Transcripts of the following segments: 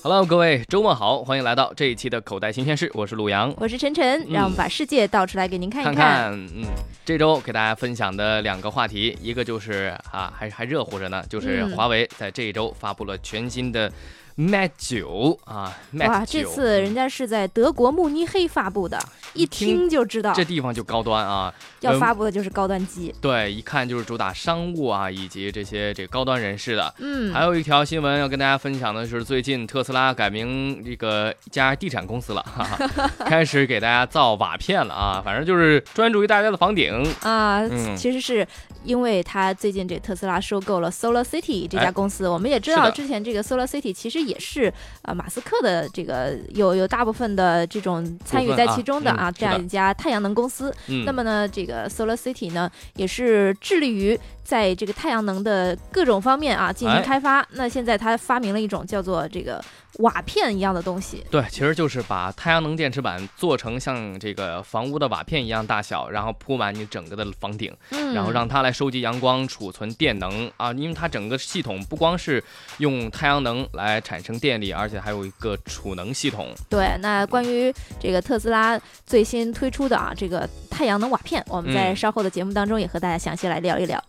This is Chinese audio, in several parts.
Hello，各位，周末好，欢迎来到这一期的口袋新鲜事，我是陆阳，我是晨晨，让我们把世界倒出来给您看。看看。嗯，这周给大家分享的两个话题，一个就是啊，还还热乎着呢，就是嗯。华为在这一周发布了全新的 Mate 九啊哇，，Mate 这，次人家是在德国慕尼黑发布的，一听就知道这地方就高端啊，要发布的就是高端机。对，一看就是主打商务啊，以及这些这个高端人士的。嗯，还有一条新闻要跟大家分享的是，最近特斯拉改名这个一家地产公司了，哈哈，开始给大家造瓦片了啊，反正就是专注于大家的房顶。啊，嗯其实是因为他最近这特斯拉收购了 Solar City 这哎家公司，我们也知道之前这个 Solar City 其实也是啊、马斯克的这个有有大部分的这种参与在其中的啊，这样一家太阳能公司。嗯，那么呢，这个 Solar City 呢，也是致力于在这个太阳能的各种方面啊进行哎开发。那现在它发明了一种叫做这个瓦片一样的东西。对，其实就是把太阳能电池板做成像这个房屋的瓦片一样大小，然后铺满你整个的房顶，嗯，然后让它来收集阳光、储存电能啊，因为它整个系统不光是用太阳能来产生电力，而且还有一个储能系统。对。那关于这个特斯拉最新推出的啊这个太阳能瓦片，我们在嗯稍后的节目当中也和大家详细来聊一聊。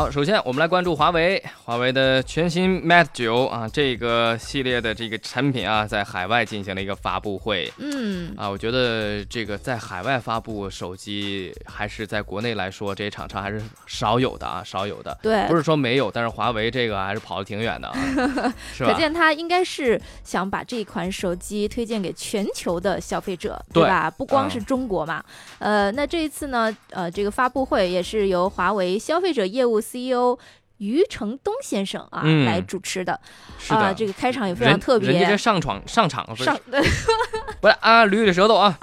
好，首先我们来关注华为，华为的全新 Mate 九啊，这个系列的这个产品啊，在海外进行了一个发布会嗯，啊。我觉得这个在海外发布手机，还是在国内来说，这些厂商还是少有的啊，少有的。对不。是说没有，但是华为这个还是跑得挺远的啊，是吧？可见他应该是想把这款手机推荐给全球的消费者，对吧？不光嗯是中国嘛。呃，那这一次呢，呃，这个发布会也是由华为消费者业务 CEO 余承东先生啊、嗯来主持的。是的，啊，这个开场也非常特别。人家这上场上场不是上，不是啊，捋捋舌头啊，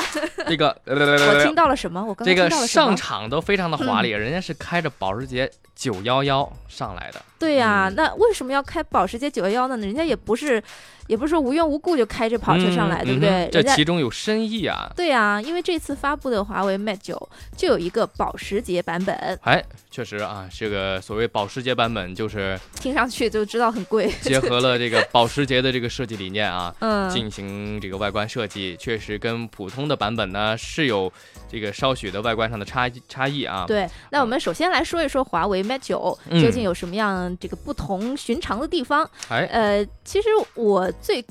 这个我听到了什么？我刚刚这个听到了什么上？场都非常的华丽，人家是开着保时捷九幺幺上来的。对呀、嗯那为什么要开保时捷九幺幺呢？人家也不是，也不是说无缘无故就开着跑车上来，嗯对不对？嗯这其中有深意啊！对啊、因为这次发布的华为 Mate 九就有一个保时捷版本，哎，确实啊，这个所谓保时捷版本，就是听上去就知道很贵。结合了这个保时捷的这个设计理念啊，嗯，进行这个外观设计，确实跟普通的版本呢是有这个稍许的外观上的差异差异啊。对，那我们首先来说一说华为 Mate 九嗯究竟有什么样这个不同寻常的地方。哎，呃，其实我最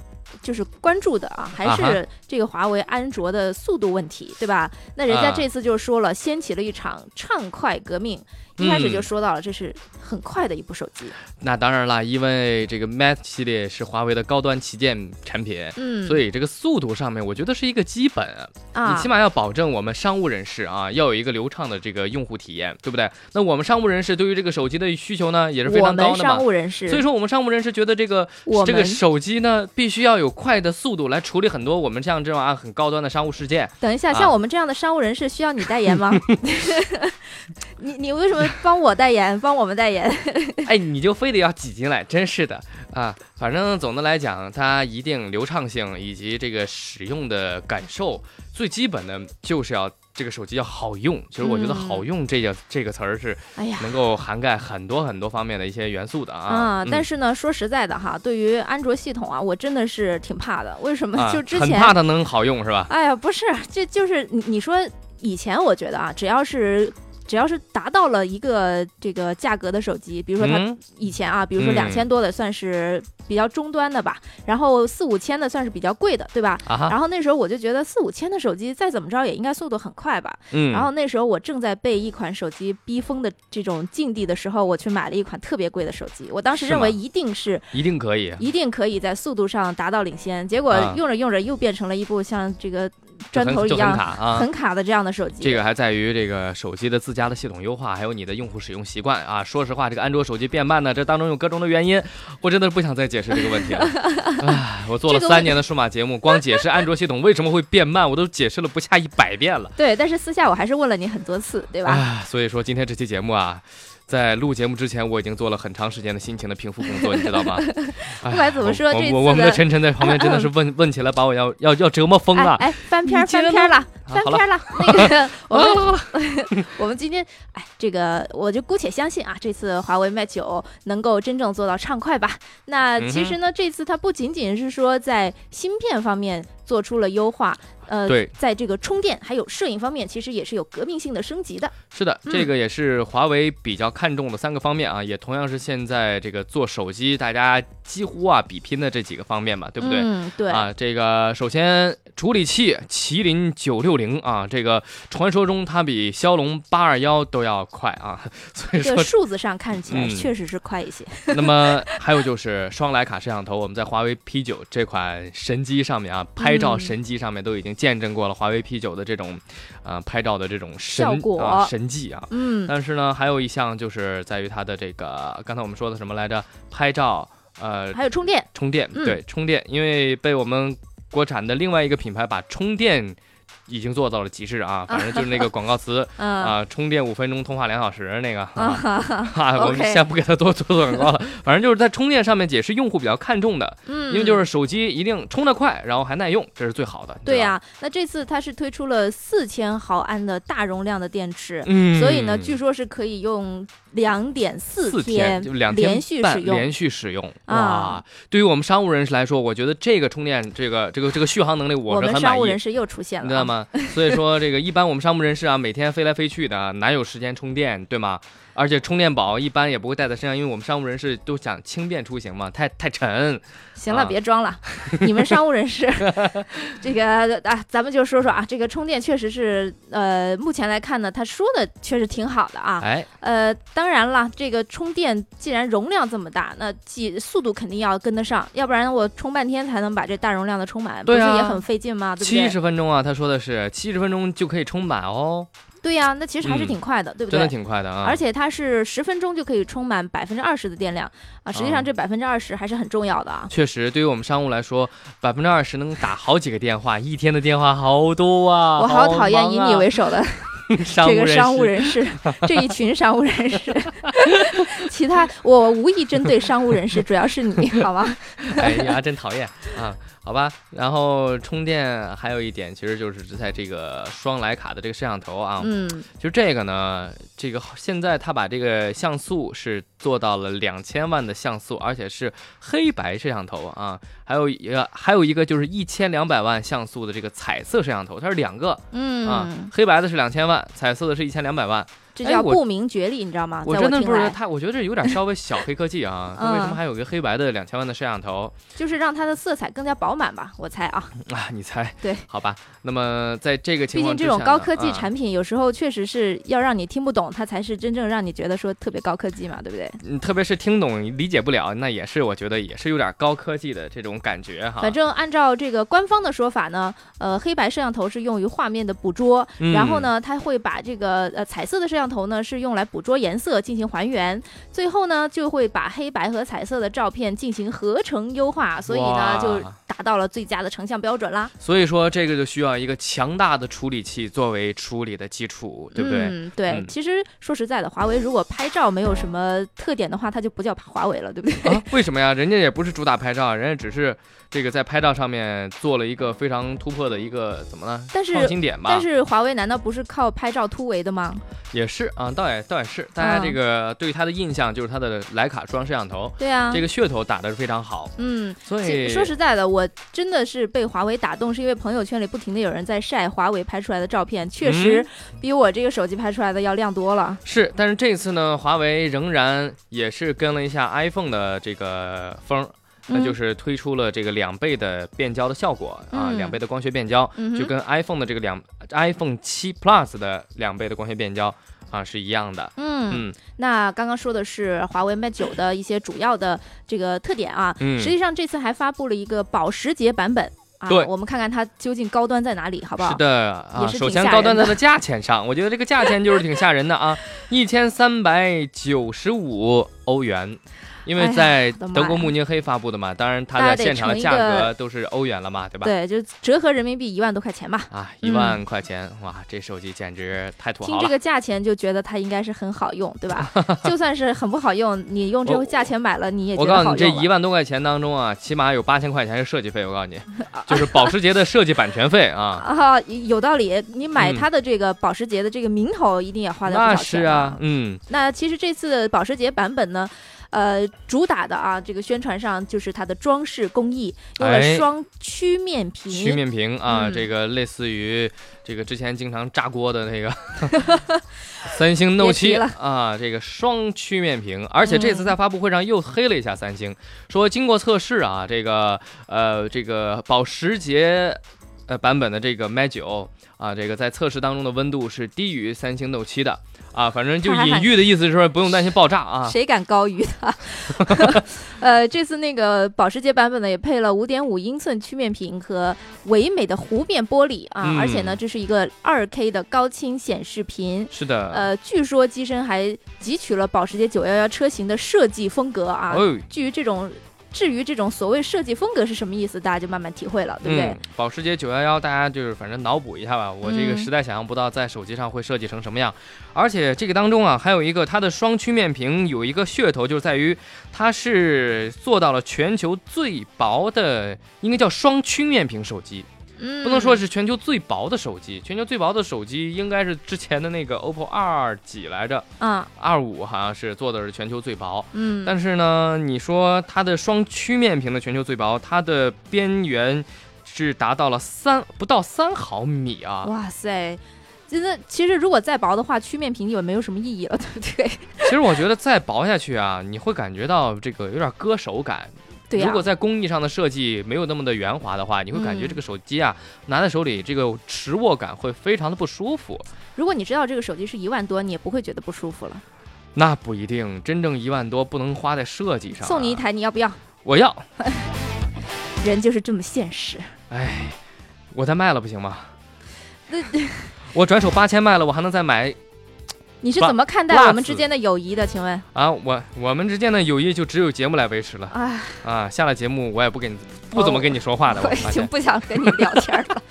就是关注的啊，还是这个华为安卓的速度问题，对吧？那人家啊这次就说了，掀起了一场畅快革命。一开始就嗯说到了，这是很快的一部手机。那当然了，因为这个 Mate 系列是华为的高端旗舰产品。嗯，所以这个速度上面，我觉得是一个基本，啊，你起码要保证我们商务人士啊，要有一个流畅的这个用户体验，对不对？那我们商务人士对于这个手机的需求呢，也是非常高的嘛商。务人士，所以说，我们商务人士觉得这个这个手机呢，必须要有快的速度来处理很多我们像这种啊很高端的商务事件。等一下，啊像我们这样的商务人士需要你代言吗？你你为什么 帮我代言，帮我们代言？哎，你就非得要挤进来，真是的啊！反正总的来讲，它一定流畅性以及这个使用的感受，最基本的就是要这个手机要好用。其实我觉得“嗯好用”这个、这个词儿是哎呀。能够涵盖很多很多方面的一些元素的啊。啊，但是是呢，说实在的哈，对于安卓系统啊，我真的是挺怕的。为什么？啊，就之前，很怕它能好用是吧？哎呀，不是，这就是你你说以前我觉得啊，只要是只要是达到了一个这个价格的手机，比如说它嗯以前啊，比如说嗯两千多的算是比较中端的吧，然后四五千的算是比较贵的，对吧？啊，然后那时候我就觉得四五千的手机再怎么着也应该速度很快吧。嗯，然后那时候我正在被一款手机逼疯的这种境地的时候，我去买了一款特别贵的手机。我当时认为一定是一定可以。一定可以在速度上达到领先，结果啊用着用着又变成了一部像这个砖头一样卡啊。很卡的这样的手机。这个还在于这个手机的自家的系统优化，还有你的用户使用习惯啊。说实话，这个安卓手机变慢呢，这当中有各种的原因，我真的不想再解释这个问题了。唉，我做了三年的数码节目，光解释安卓系统为什么会变慢，我都解释了不下一百遍了。对，但是私下我还是问了你很多次，对吧？唉，所以说今天这期节目啊。在录节目之前，我已经做了很长时间的心情的平复工作，你知道吗？不不管怎么说这我我我们的的晨晨在旁边真的是问问起来，把我要要要折磨疯了。哎哎，翻篇翻篇了翻篇了。那个 我们 我们今天，哎，这个我就姑且相信啊，这次华为 Mate 九能够真正做到畅快吧。那其实呢，这次它不仅仅是说在芯片方面做出了优化。呃，对，在这个充电还有摄影方面，其实也是有革命性的升级的。是的，这个也是华为比较看重的三个方面啊，也同样是现在这个做手机大家几乎啊比拼的这几个方面嘛，对不对？嗯，对。啊，这个首先处理器麒麟九六零啊，这个传说中它比骁龙八二幺都要快啊，所以说数字上看起来确实是快一些。那么还有就是双徕卡摄像头，我们在华为 P 九这款神机上面啊，拍照神机上面都已经。见证过了华为 P 九的这种，呃，拍照的这种效果啊，神迹啊，嗯，但是呢，还有一项就是在于它的这个，刚才我们说的什么来着？拍照，呃，还有充电，充电，对，充电，因为被我们国产的另外一个品牌把充电。已经做到了极致啊！反正就是那个广告词 啊，充电五分钟，通话两小时那个 啊，我们先不给他多做做广告了。反正就是在充电上面也是用户比较看重的，嗯，因为就是手机一定充得快，然后还耐用，这是最好的。对呀，那这次它是推出了四千毫安的大容量的电池，嗯，所以呢，据说是可以用两点四天，就两天连续使用，连续使用啊。对于我们商务人士来说，我觉得这个充电，这个这个这个续航能力，我是很满意。商务人士又出现了，你知道吗？所以说，这个一般我们商务人士啊，每天飞来飞去的，哪有时间充电，对吗？而且充电宝一般也不会带在身上，因为我们商务人士都想轻便出行嘛，太太沉。行了，别装了，你们商务人士，这个啊，咱们就说说啊，这个充电确实是，呃，目前来看呢，他说的确实挺好的啊。哎，呃，当然了，这个充电既然容量这么大，那既速度肯定要跟得上，要不然我充半天才能把这大容量的充满，不是也很费劲吗？七十分钟啊，他说的是七十分钟就可以充满哦。对呀，那其实还是挺快的，对不对？真的挺快的啊！而且它是十分钟就可以充满百分之二十的电量啊！实际上这百分之二十还是很重要的啊！确实，对于我们商务来说，百分之二十能打好几个电话，一天的电话好多啊！我好讨厌以你为首的 这个商务人士，这一群商务人士。其他我无意针对商务人士，主要是你好吗？哎呀，真讨厌啊！好吧，然后充电还有一点，其实就是在这个双徕卡的这个摄像头啊，嗯，就这个呢，这个现在它把这个像素是做到了两千万的像素，而且是黑白摄像头啊，还有一个还有一个就是一千两百万像素的这个彩色摄像头，它是两个，嗯。啊，黑白的是两千万，彩色的是一千两百万。这叫不明觉厉，你知道吗？我真的不知道他，我觉得这有点稍微小黑科技啊。他为什么还有个黑白的两千万的摄像头？就是让它的色彩更加饱满吧，我猜啊。啊，你猜？对，好吧。那么在这个情况，毕竟这种高科技产品有时候确实是要让你听不懂，它才是真正让你觉得说特别高科技嘛，对不对？嗯，特别是听懂理解不了，那也是我觉得也是有点高科技的这种感觉哈。反正按照这个官方的说法呢，呃，黑白摄像头是用于画面的捕捉，然后呢，它会把这个呃彩色的摄像头呢是用来。捕捉颜色进行还原，最后呢就会把黑白和彩色的照片进行合成优化，所以呢就达到了最佳的成像标准啦。所以说这个就需要一个强大的处理器作为处理的基础，对不对？嗯，对。其实说实在的，华为如果拍照没有什么特点的话，它就不叫华为了，对不对？啊？为什么呀？人家也不是主打拍照，人家只是。这个在拍照上面做了一个非常突破的一个怎么呢？创新点吧。但是华为难道不是靠拍照突围的吗？也是啊，倒也倒也是。大家这个对它的印象就是它的徕卡双摄像头。对啊，这个噱头打的是非常好。嗯，所以说实在的，我真的是被华为打动，是因为朋友圈里不停的有人在晒华为拍出来的照片，确实比我这个手机拍出来的要亮多了。是，但是这次呢，华为仍然也是跟了一下 iPhone 的这个风。那就是推出了这个两倍的变焦的效果啊，两倍的光学变焦，就跟 iPhone 的这个两 iPhone 七 Plus 的两倍的光学变焦啊是一样的。嗯嗯，那刚刚说的是华为 Mate 九的一些主要的这个特点啊，实际上这次还发布了一个保时捷版本。对，我们看看它究竟高端在哪里，好不好？是的啊，首先高端在它的价钱上，我觉得这个价钱就是挺吓人的啊，一千三百九十五欧元。因为在德国慕尼黑发布的嘛，当然它的现场的价格都是欧元了嘛，对吧？对，就折合人民币一万多块钱吧。啊，一万块钱，哇，这手机简直太土豪了。听这个价钱就觉得它应该是很好用，对吧？就算是很不好用，你用这个价钱买了，你也我告诉你，这一万多块钱当中啊，起码有八千块钱是设计费。我告诉你，就是保时捷的设计版权费啊。啊，有道理。你买它的这个保时捷的这个名头，一定也花了不少钱。那是啊，嗯。那其实这次保时捷版本呢？呃，主打的啊，这个宣传上就是它的装饰工艺，用了双曲面屏。曲面屏啊，这个类似于这个之前经常炸锅的那个 三星 Note 七啊，这个双曲面屏。而且这次在发布会上又黑了一下三星，说经过测试啊，这个呃，这个保时捷呃版本的这个 Mag 九啊，这个在测试当中的温度是低于三星 Note 七的。啊，反正就 隐喻的意思是说不用担心爆炸啊。谁敢高于它？呃，这次那个保时捷版本呢，也配了五点五英寸曲面屏和唯美的弧面玻璃啊，而且呢，这是一个二 K 的高清显示屏。是的。呃，据说机身还汲取了保时捷911车型的设计风格啊。哦。基于这种。至于这种所谓设计风格是什么意思，大家就慢慢体会了，对不对？保时捷九幺幺大家就是反正脑补一下吧。我这个实在想象不到在手机上会设计成什么样。而且这个当中啊，还有一个它的双曲面屏有一个噱头，就在于它是做到了全球最薄的，应该叫双曲面屏手机。不能说是全球最薄的手机，全球最薄的手机应该是之前的那个 OPPO 二几来着？啊，二五好像是做的是全球最薄。嗯，但是呢，你说它的双曲面屏的全球最薄，它的边缘是达到了三不到三毫米啊！哇塞，真的，其实如果再薄的话，曲面屏也没有什么意义了，对不对？其实我觉得再薄下去啊，你会感觉到这个有点割手感。如果在工艺上的设计没有那么的圆滑的话，你会感觉这个手机啊拿在手里这个持握感会非常的不舒服。如果你知道这个手机是一万多，你也不会觉得不舒服了。那不一定，真正一万多不能花在设计上。送你一台，你要不要？我要。人就是这么现实。哎，我再卖了不行吗？那 我转手八千卖了，我还能再买。你是怎么看待我们之间的友谊的？请问啊，我我们之间的友谊就只有节目来维持了。啊啊，下了节目我也不跟你不怎么跟你说话的。我已经不想跟你聊天了。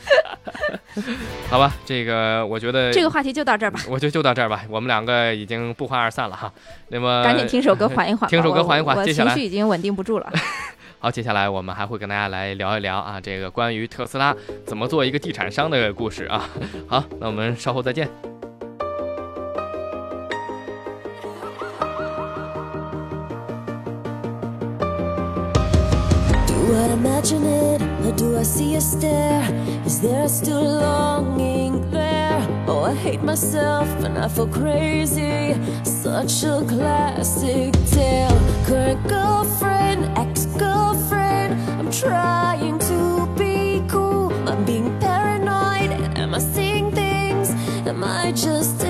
好吧，这个我觉得这个话题就到这儿吧。我就就到这儿吧，我们两个已经不欢而散了哈。那么赶紧听首歌缓一缓，听首歌缓一缓。接下来情绪已经稳定不住了。好，接下来我们还会跟大家来聊一聊啊，这个关于特斯拉怎么做一个地产商的故事啊。好，那我们稍后再见。Imagine it, or do I see a stare? Is there still longing there? Oh, I hate myself and I feel crazy. Such a classic tale. Current girlfriend, ex girlfriend. I'm trying to be cool. I'm being paranoid. Am I seeing things? Am I just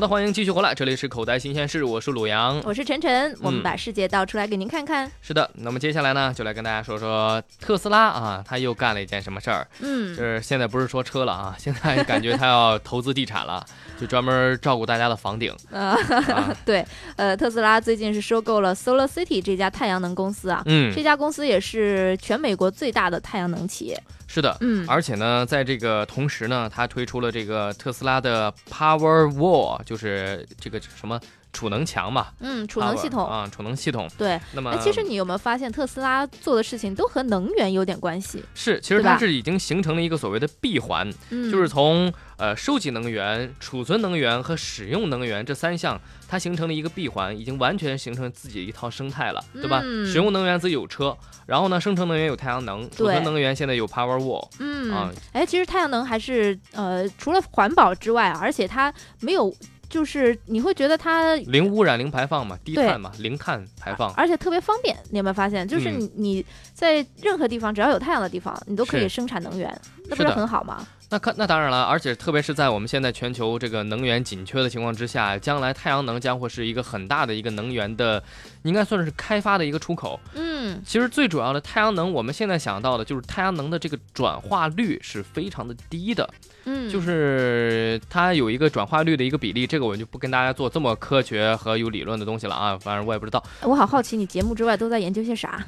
好的，欢迎继续回来，这里是口袋新鲜事，我是鲁阳，我是晨晨，我们嗯把世界倒出来给您看看。是的，那么接下来呢，就来跟大家说说特斯拉啊，他又干了一件什么事儿？嗯就，是现在不是说车了啊，现在感觉他要投资地产了，就专门照顾大家的房顶。对，呃，特斯拉最近是收购了 Solar City 这家太阳能公司啊。嗯这，家公司也是全美国最大的太阳能企业。是的。嗯，而且呢，在这个同时呢，它推出了这个特斯拉的 Power Wall，就是这个什么储能墙嘛，嗯，储能系统。啊，储能系统。对，那么那其实你有没有发现特斯拉做的事情都和能源有点关系？是，其实它是已经形成了一个所谓的闭环，嗯，就是从呃收集能源、储存能源和使用能源这三项，它形成了一个闭环，已经完全形成自己一套生态了，对吧？嗯使用能源自己有车，然后呢，生成能源有太阳能，储对存能源现在有 Power Wall，嗯啊，哎，其实太阳能还是呃，除了环保之外，而且它没有，就是你会觉得它。零污染、零排放嘛，低碳嘛，零碳排放。而且特别方便，你有没有发现？就是嗯你你在任何地方，只要有太阳的地方，你都可以生产能源，那不是很好吗？那看那当然了，而且特别是在我们现在全球这个能源紧缺的情况之下，将来太阳能将会是一个很大的一个能源的，应该算是开发的一个出口。嗯，其实最主要的太阳能，我们现在想到的就是太阳能的这个转化率是非常的低的，嗯，就是它有一个转化率的一个比例，这个我就不跟大家做这么科学和有理论的东西了啊，反正我也不知道。我好好奇，你节目之外都在研究些啥？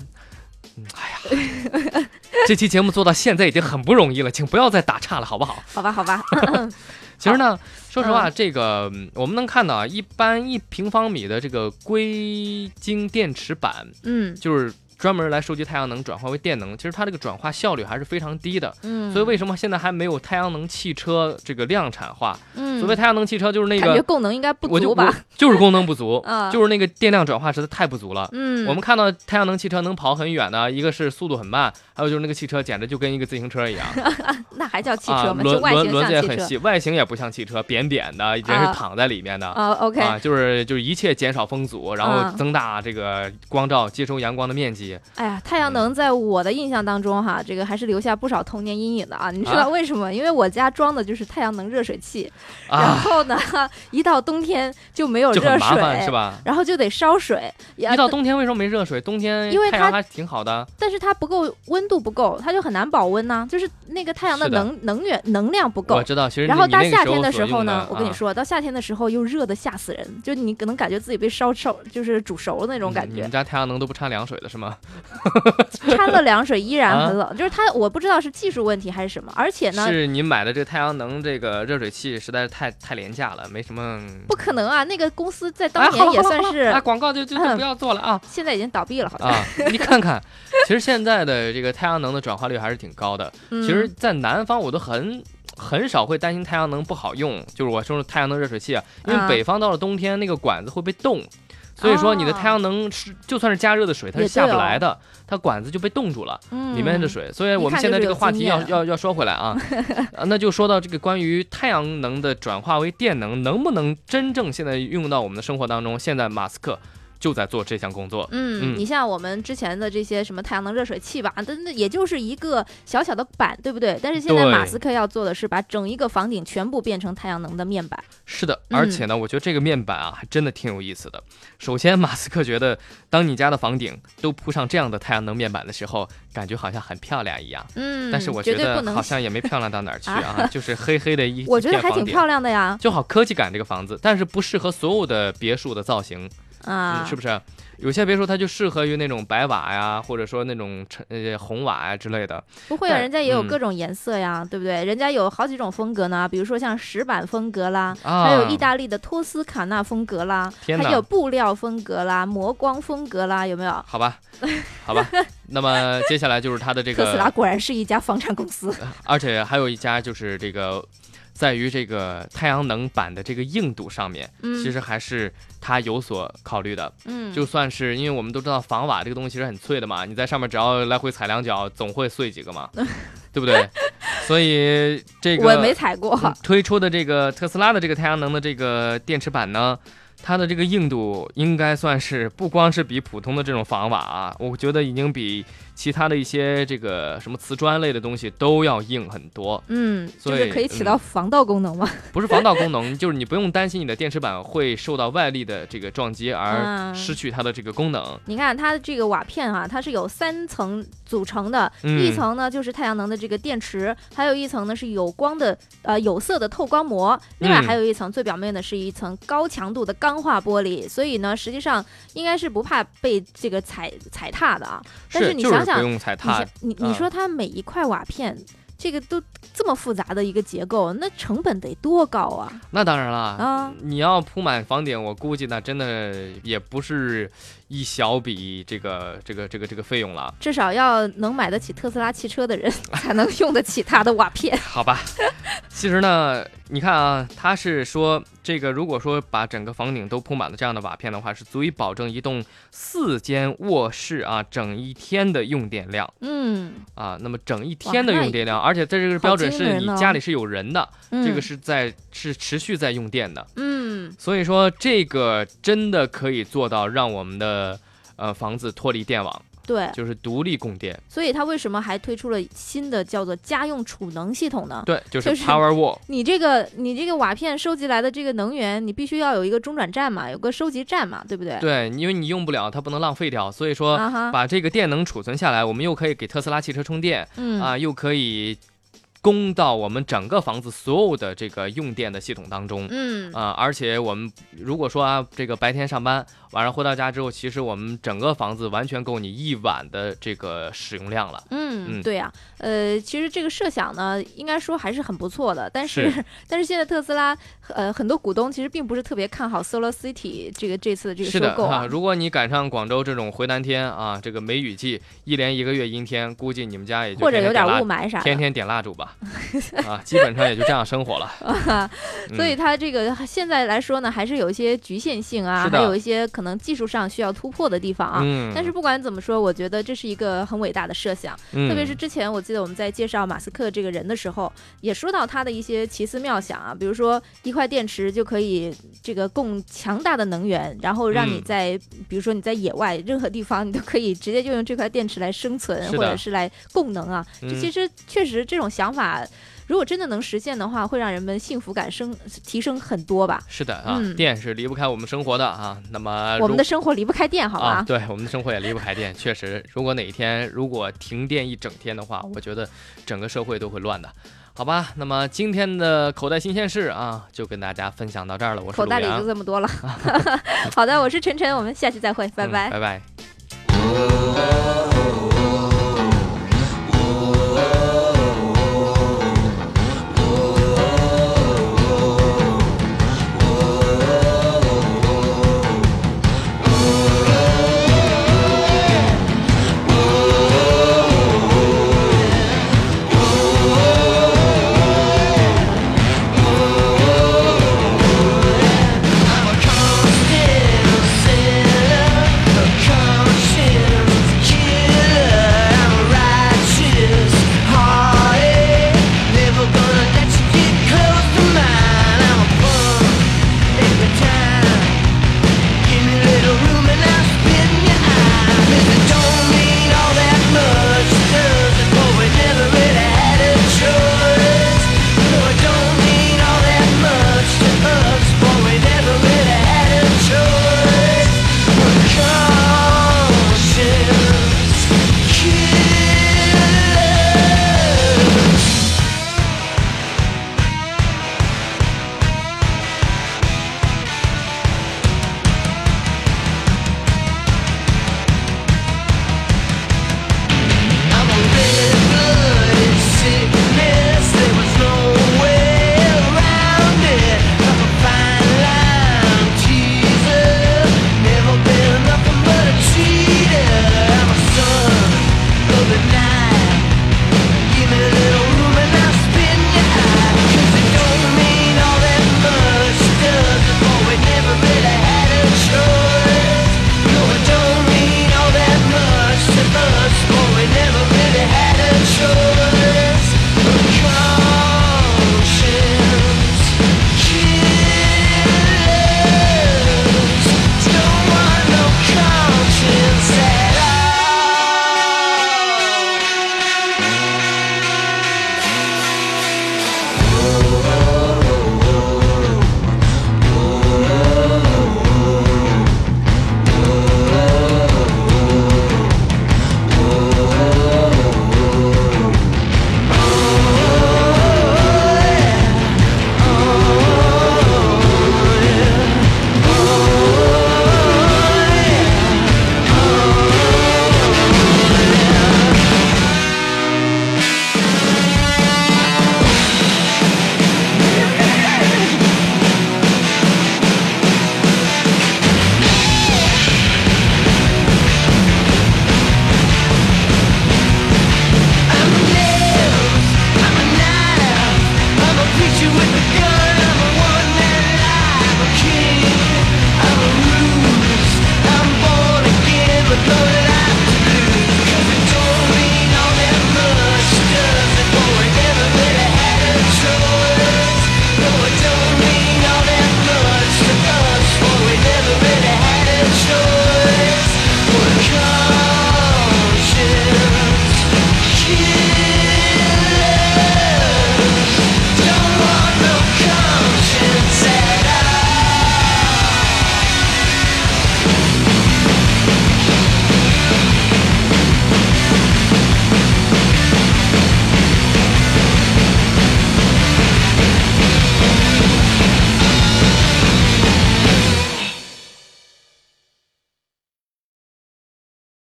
这期节目做到现在已经很不容易了，请不要再打岔了，好不好？好吧，好吧，其实呢，说实话，嗯。这个嗯我们能看到啊，一般一平方米的这个硅晶电池板，嗯。就是专门来收集太阳能转化为电能，其实它这个转化效率还是非常低的。嗯，所以为什么现在还没有太阳能汽车这个量产化？嗯，所谓太阳能汽车就是那感觉个，功能应该不足吧？就是功能不足，啊，就是那个电量转化实在太不足了。嗯，我们看到太阳能汽车能跑很远的，一个是速度很慢，还有就是那个汽车简直就跟一个自行车一样 那还叫汽啊，车吗？就轮轮轮子也很细，外形也不像汽车，扁扁的，人是啊躺在里面的。啊？OK，啊，就是就是一切减少风阻，然后啊增大这个光照接收阳光的面积。哎呀，太阳能在我的印象当中哈，这个还是留下不少童年阴影的啊。你知啊道为什么？因为我家装的就是太阳能热水器，然啊，后呢，一到冬天就没有热很麻烦，水，是吧？然后就得烧水。一到冬天为什么没热水？冬天因为它太阳还挺好的。但是它不够温度不够，它就很难保温呐、就是那个太阳的能能源能量不够我。知道，其实然后到你那个夏天的时候呢，我跟你啊说，到夏天的时候又热的吓死人，就你可能感觉自己被烧烧，就是煮熟的那种感觉嗯你们。家太阳能都不掺凉水的是吗？掺了凉水依然啊很冷，就是它我不知道是技术问题还是什么，而且呢，是你买的这个太阳能这个热水器实在是太太廉价了，没什么。不可能啊！那个公司在哎当年也算是啊，广告就就就嗯不要做了啊现在已经倒闭了，好像。啊！你看看，其实现在的这个太阳能的转化率还是挺高的。嗯其实，在南方我都很很少会担心太阳能不好用，就是我说的太阳能热水器啊，因为啊北方到了冬天那个管子会被冻。所以说，你的太阳能是就算是加热的水，它是下不哦来的，它管子就被冻住了，嗯里面的水。所以我们现在这个话题要要要说回来啊，啊那就说到这个关于太阳能的转化为电能，能不能真正现在运用到我们的生活当中？现在马斯克就在做这项工作。嗯，嗯你像我们之前的这些什么太阳能热水器吧，那那也就是一个小小的板，对不对？但是现在马斯克要做的是把整一个房顶全部变成太阳能的面板。是的，嗯而且呢，我觉得这个面板啊，还真的挺有意思的。首先，马斯克觉得，当你家的房顶都铺上这样的太阳能面板的时候，感觉好像很漂亮一样。嗯，但是我觉得绝对不能好像也没漂亮到哪儿去啊，就是黑黑的一我觉得还挺漂亮的呀。就好科技感这个房子，但是不适合所有的别墅的造型，啊，嗯，是不是？有些别墅它就适合于那种白瓦呀，或者说那种橙呃红瓦呀之类的。不会啊，人家也有嗯各种颜色呀，对不对？人家有好几种风格呢，比如说像石板风格啦，啊，还有意大利的托斯卡纳风格啦，还有布料风格啦、磨光风格啦，有没有？好吧，好吧。那么接下来就是它的这个特斯拉，果然是一家房产公司。而且还有一家就是这个，在于这个太阳能板的这个硬度上面，嗯，其实还是它有所考虑的。嗯，就算是因为我们都知道防瓦这个东西其实很脆的嘛，你在上面只要来回踩两脚，总会碎几个嘛，对不对？所以这个我没踩过。嗯推出的这个特斯拉的这个太阳能的这个电池板呢，它的这个硬度应该算是不光是比普通的这种防瓦啊，我觉得已经比其他的一些这个什么瓷砖类的东西都要硬很多。嗯，就所以是可以起嗯到防盗功能吗？不是防盗功能，就是你不用担心你的电池板会受到外力的这个撞击而嗯失去它的这个功能。你看它的这个瓦片啊，它是有三层组成的，嗯一层呢就是太阳能的这个电池，还有一层呢是有光的呃有色的透光膜，另外嗯还有一层最表面的是一层高强度的钢化玻璃，所以呢实际上应该是不怕被这个踩踩踏的啊。但是你想想不用踩踏想，你嗯你说它每一块瓦片。这个都这么复杂的一个结构，那成本得多高啊！那当然了啊你要铺满房顶，我估计那真的也不是一小笔这个这个这个这个费用了，至少要能买得起特斯拉汽车的人才能用得起它的瓦片。好吧？其实呢，你看啊，他是说这个，如果说把整个房顶都铺满了这样的瓦片的话，是足以保证一栋四间卧室啊整一天的用电量嗯，啊。那么整一天的用电量，而且在这个标准是你家里是有人的，嗯这个是在是持续在用电的。嗯，所以说，这个真的可以做到让我们的呃房子脱离电网，对，就是独立供电。所以它为什么还推出了新的叫做家用储能系统呢？对，就是 Power Wall。你这个你这个瓦片收集来的这个能源，你必须要有一个中转站嘛，有个收集站嘛，对不对？对，因为你用不了，它不能浪费掉，所以说把这个电能储存下来，我们又可以给特斯拉汽车充电嗯啊，又可以供到我们整个房子所有的这个用电的系统当中。嗯啊，而且我们如果说啊，这个白天上班，晚上回到家之后，其实我们整个房子完全够你一晚的这个使用量了。嗯，嗯对呀、呃，其实这个设想呢，应该说还是很不错的，但是 但是现在特斯拉呃很多股东其实并不是特别看好 Solar City 这个这次的这个收购啊。如果你赶上广州这种回南天啊，这个梅雨季，一连一个月阴天，估计你们家也就或者有点雾霾啥的，天天点蜡烛吧，啊，基本上也就这样生活了。所以嗯它这个现在来说呢，还是有一些局限性啊，还有一些可能技术上需要突破的地方啊。嗯，但是不管怎么说，我觉得这是一个很伟大的设想。嗯特别是之前我记得我们在介绍马斯克这个人的时候，也说到他的一些奇思妙想啊，比如说一块电池就可以这个供强大的能源，然后让你嗯在、比如说你在野外任何地方，你都可以直接就用这块电池来生存或者是来供能啊。这嗯其实确实这种想法。如果真的能实现的话，会让人们幸福感升提升很多吧。是的啊，嗯电是离不开我们生活的啊。那么我们的生活离不开电，好吧？啊，对，我们的生活也离不开电。确实，如果哪一天如果停电一整天的话，我觉得整个社会都会乱的。好吧，那么今天的口袋新鲜事啊，就跟大家分享到这儿了。我是口袋里就这么多了。好的，我是晨晨，我们下期再会，拜拜。嗯拜拜。Oh